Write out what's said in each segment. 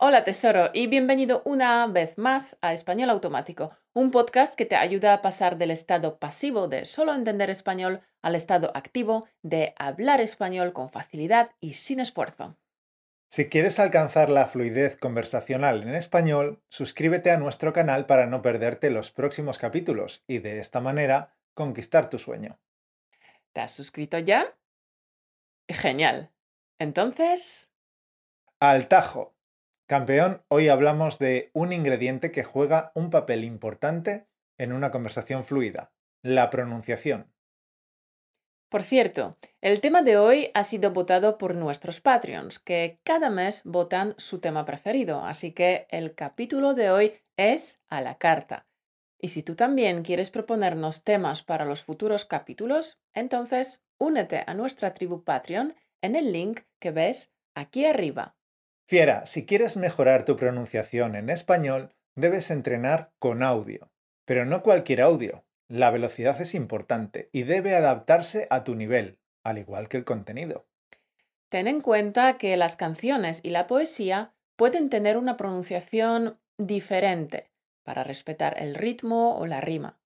Hola tesoro y bienvenido una vez más a Español Automático, un podcast que te ayuda a pasar del estado pasivo de solo entender español al estado activo de hablar español con facilidad y sin esfuerzo. Si quieres alcanzar la fluidez conversacional en español, suscríbete a nuestro canal para no perderte los próximos capítulos y de esta manera conquistar tu sueño. ¿Te has suscrito ya? Genial. Entonces... Al tajo. Campeón, hoy hablamos de un ingrediente que juega un papel importante en una conversación fluida, la pronunciación. Por cierto, el tema de hoy ha sido votado por nuestros Patreons, que cada mes votan su tema preferido, así que el capítulo de hoy es a la carta. Y si tú también quieres proponernos temas para los futuros capítulos, entonces únete a nuestra tribu Patreon en el link que ves aquí arriba. Fiera, si quieres mejorar tu pronunciación en español, debes entrenar con audio. Pero no cualquier audio. La velocidad es importante y debe adaptarse a tu nivel, al igual que el contenido. Ten en cuenta que las canciones y la poesía pueden tener una pronunciación diferente para respetar el ritmo o la rima.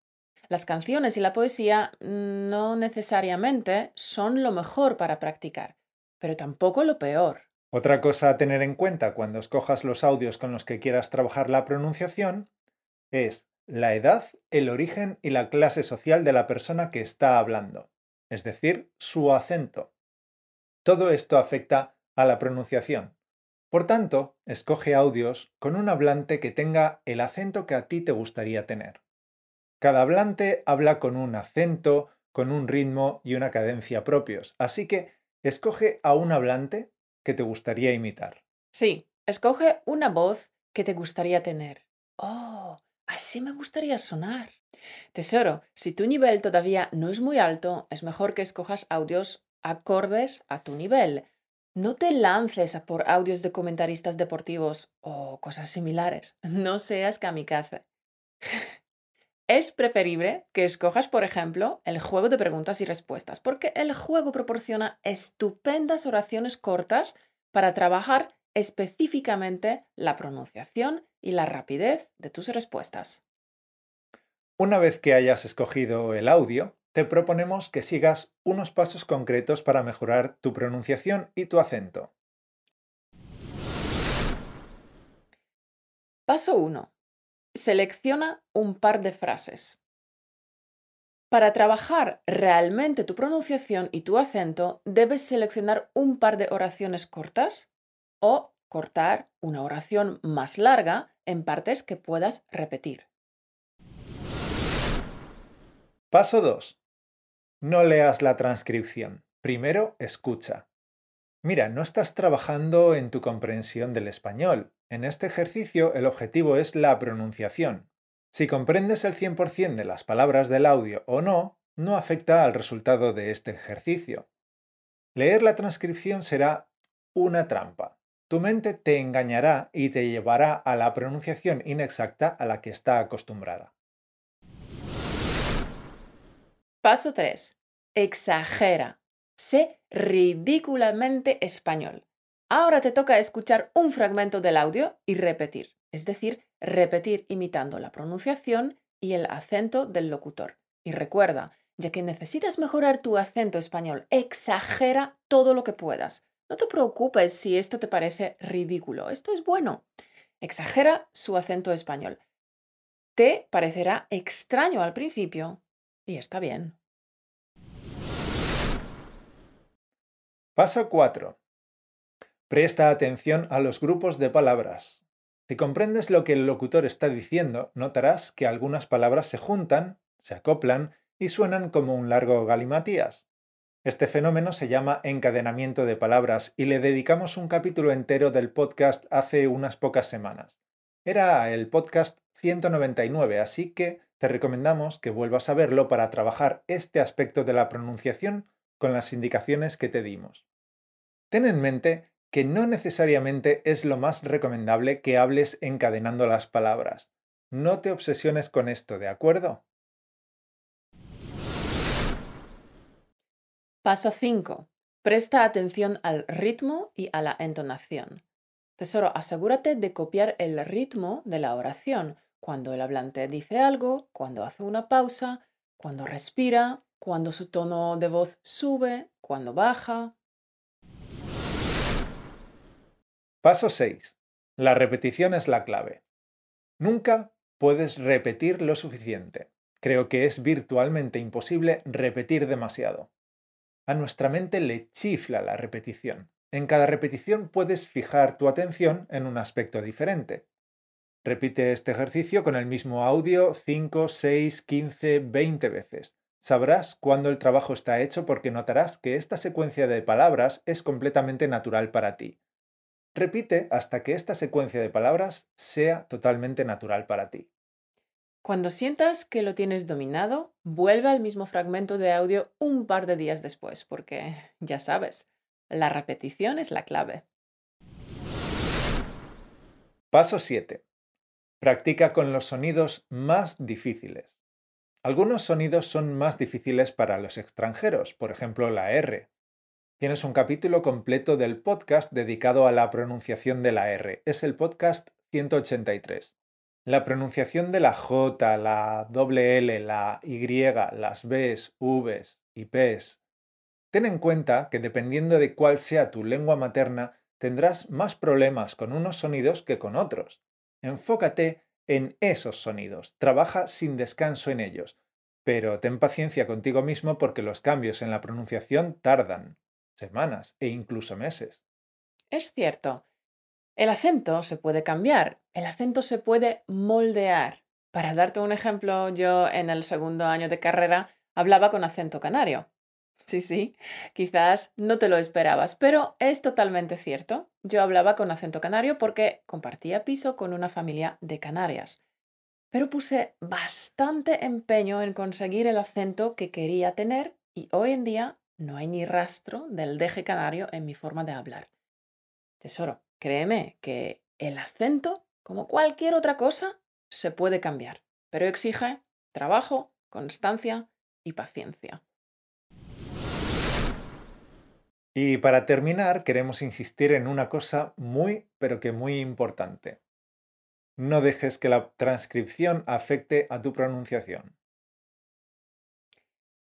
Las canciones y la poesía no necesariamente son lo mejor para practicar, pero tampoco lo peor. Otra cosa a tener en cuenta cuando escojas los audios con los que quieras trabajar la pronunciación es la edad, el origen y la clase social de la persona que está hablando, es decir, su acento. Todo esto afecta a la pronunciación. Por tanto, escoge audios con un hablante que tenga el acento que a ti te gustaría tener. Cada hablante habla con un acento, con un ritmo y una cadencia propios, así que escoge a un hablante que te gustaría imitar. Sí, escoge una voz que te gustaría tener. Oh, así me gustaría sonar. Tesoro, si tu nivel todavía no es muy alto, es mejor que escojas audios acordes a tu nivel. No te lances a por audios de comentaristas deportivos o cosas similares. No seas kamikaze. Es preferible que escojas, por ejemplo, el juego de preguntas y respuestas, porque el juego proporciona estupendas oraciones cortas para trabajar específicamente la pronunciación y la rapidez de tus respuestas. Una vez que hayas escogido el audio, te proponemos que sigas unos pasos concretos para mejorar tu pronunciación y tu acento. Paso 1. Selecciona un par de frases. Para trabajar realmente tu pronunciación y tu acento, debes seleccionar un par de oraciones cortas o cortar una oración más larga en partes que puedas repetir. Paso 2. No leas la transcripción. Primero escucha. Mira, no estás trabajando en tu comprensión del español. En este ejercicio el objetivo es la pronunciación. Si comprendes el 100% de las palabras del audio o no, no afecta al resultado de este ejercicio. Leer la transcripción será una trampa. Tu mente te engañará y te llevará a la pronunciación inexacta a la que está acostumbrada. Paso 3. Exagera. Sé ridículamente español. Ahora te toca escuchar un fragmento del audio y repetir, es decir, repetir imitando la pronunciación y el acento del locutor. Y recuerda, ya que necesitas mejorar tu acento español, exagera todo lo que puedas. No te preocupes si esto te parece ridículo, esto es bueno. Exagera su acento español. Te parecerá extraño al principio y está bien. Paso 4. Presta atención a los grupos de palabras. Si comprendes lo que el locutor está diciendo, notarás que algunas palabras se juntan, se acoplan y suenan como un largo galimatías. Este fenómeno se llama encadenamiento de palabras y le dedicamos un capítulo entero del podcast hace unas pocas semanas. Era el podcast 199, así que te recomendamos que vuelvas a verlo para trabajar este aspecto de la pronunciación con las indicaciones que te dimos. Ten en mente que no necesariamente es lo más recomendable que hables encadenando las palabras. No te obsesiones con esto, ¿de acuerdo? Paso 5. Presta atención al ritmo y a la entonación. Tesoro, asegúrate de copiar el ritmo de la oración, cuando el hablante dice algo, cuando hace una pausa, cuando respira, cuando su tono de voz sube, cuando baja. Paso 6. La repetición es la clave. Nunca puedes repetir lo suficiente. Creo que es virtualmente imposible repetir demasiado. A nuestra mente le chifla la repetición. En cada repetición puedes fijar tu atención en un aspecto diferente. Repite este ejercicio con el mismo audio 5, 6, 15, 20 veces. Sabrás cuándo el trabajo está hecho porque notarás que esta secuencia de palabras es completamente natural para ti. Repite hasta que esta secuencia de palabras sea totalmente natural para ti. Cuando sientas que lo tienes dominado, vuelve al mismo fragmento de audio un par de días después, porque ya sabes, la repetición es la clave. Paso 7. Practica con los sonidos más difíciles. Algunos sonidos son más difíciles para los extranjeros, por ejemplo la R. Tienes un capítulo completo del podcast dedicado a la pronunciación de la R. Es el podcast 183. La pronunciación de la J, la L, la Y, las Bs, Vs y Ps Ten en cuenta que dependiendo de cuál sea tu lengua materna, tendrás más problemas con unos sonidos que con otros. Enfócate en esos sonidos, trabaja sin descanso en ellos, pero ten paciencia contigo mismo porque los cambios en la pronunciación tardan semanas e incluso meses. Es cierto. El acento se puede cambiar, el acento se puede moldear. Para darte un ejemplo, yo en el segundo año de carrera hablaba con acento canario. Sí, sí, quizás no te lo esperabas, pero es totalmente cierto. Yo hablaba con acento canario porque compartía piso con una familia de Canarias. Pero puse bastante empeño en conseguir el acento que quería tener y hoy en día no hay ni rastro del deje canario en mi forma de hablar. Tesoro, créeme que el acento, como cualquier otra cosa, se puede cambiar, pero exige trabajo, constancia y paciencia. Y para terminar, queremos insistir en una cosa muy, pero que muy importante. No dejes que la transcripción afecte a tu pronunciación.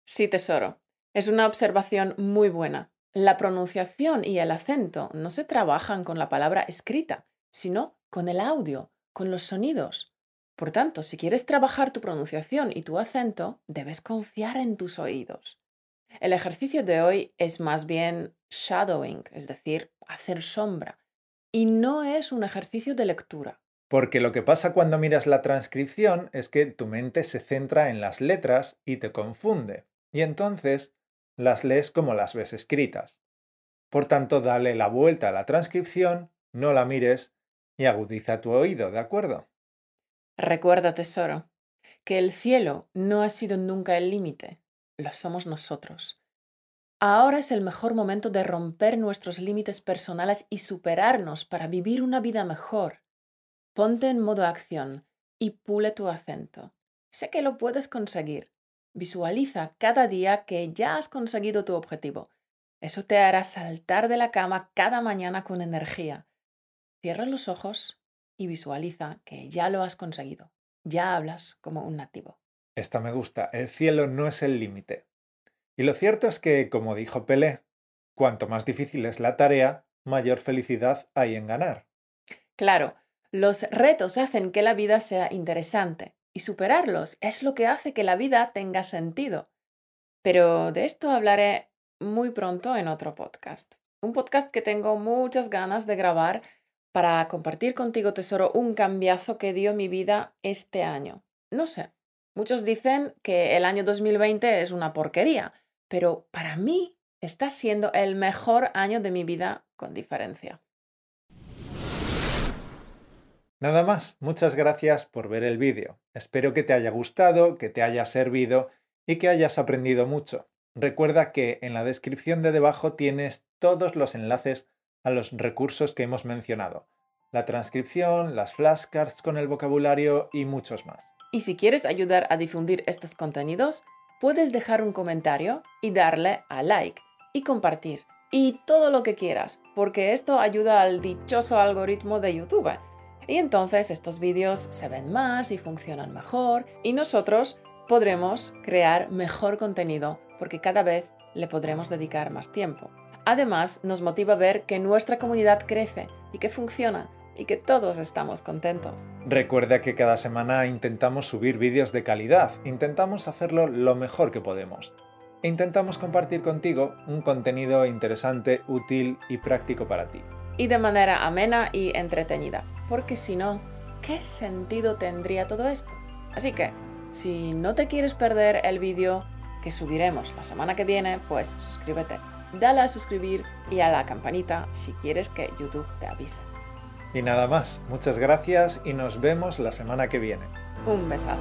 Sí, tesoro. Es una observación muy buena. La pronunciación y el acento no se trabajan con la palabra escrita, sino con el audio, con los sonidos. Por tanto, si quieres trabajar tu pronunciación y tu acento, debes confiar en tus oídos. El ejercicio de hoy es más bien shadowing, es decir, hacer sombra, y no es un ejercicio de lectura. Porque lo que pasa cuando miras la transcripción es que tu mente se centra en las letras y te confunde, y entonces las lees como las ves escritas. Por tanto, dale la vuelta a la transcripción, no la mires y agudiza tu oído, ¿de acuerdo? Recuerda, tesoro, que el cielo no ha sido nunca el límite, lo somos nosotros. Ahora es el mejor momento de romper nuestros límites personales y superarnos para vivir una vida mejor. Ponte en modo acción y pule tu acento. Sé que lo puedes conseguir. Visualiza cada día que ya has conseguido tu objetivo. Eso te hará saltar de la cama cada mañana con energía. Cierra los ojos y visualiza que ya lo has conseguido. Ya hablas como un nativo. Esta me gusta. El cielo no es el límite. Y lo cierto es que, como dijo Pelé, cuanto más difícil es la tarea, mayor felicidad hay en ganar. Claro, los retos hacen que la vida sea interesante y superarlos es lo que hace que la vida tenga sentido. Pero de esto hablaré muy pronto en otro podcast. Un podcast que tengo muchas ganas de grabar para compartir contigo, tesoro, un cambiazo que dio mi vida este año. No sé, Muchos dicen que el año 2020 es una porquería, pero para mí está siendo el mejor año de mi vida con diferencia. Nada más, muchas gracias por ver el vídeo. Espero que te haya gustado, que te haya servido y que hayas aprendido mucho. Recuerda que en la descripción de debajo tienes todos los enlaces a los recursos que hemos mencionado. La transcripción, las flashcards con el vocabulario y muchos más. Y si quieres ayudar a difundir estos contenidos, puedes dejar un comentario y darle a like y compartir. y todo lo que quieras, porque esto ayuda al dichoso algoritmo de YouTube. Y entonces estos vídeos se ven más y funcionan mejor y nosotros podremos crear mejor contenido porque cada vez le podremos dedicar más tiempo. Además, nos motiva ver que nuestra comunidad crece y que funciona y que todos estamos contentos. Recuerda que cada semana intentamos subir vídeos de calidad, intentamos hacerlo lo mejor que podemos. E intentamos compartir contigo un contenido interesante, útil y práctico para ti. Y de manera amena y entretenida, porque si no, ¿qué sentido tendría todo esto? Así que, si no te quieres perder el vídeo que subiremos la semana que viene, pues suscríbete. Dale a suscribir y a la campanita si quieres que YouTube te avise. Y nada más, muchas gracias y nos vemos la semana que viene. Un besazo.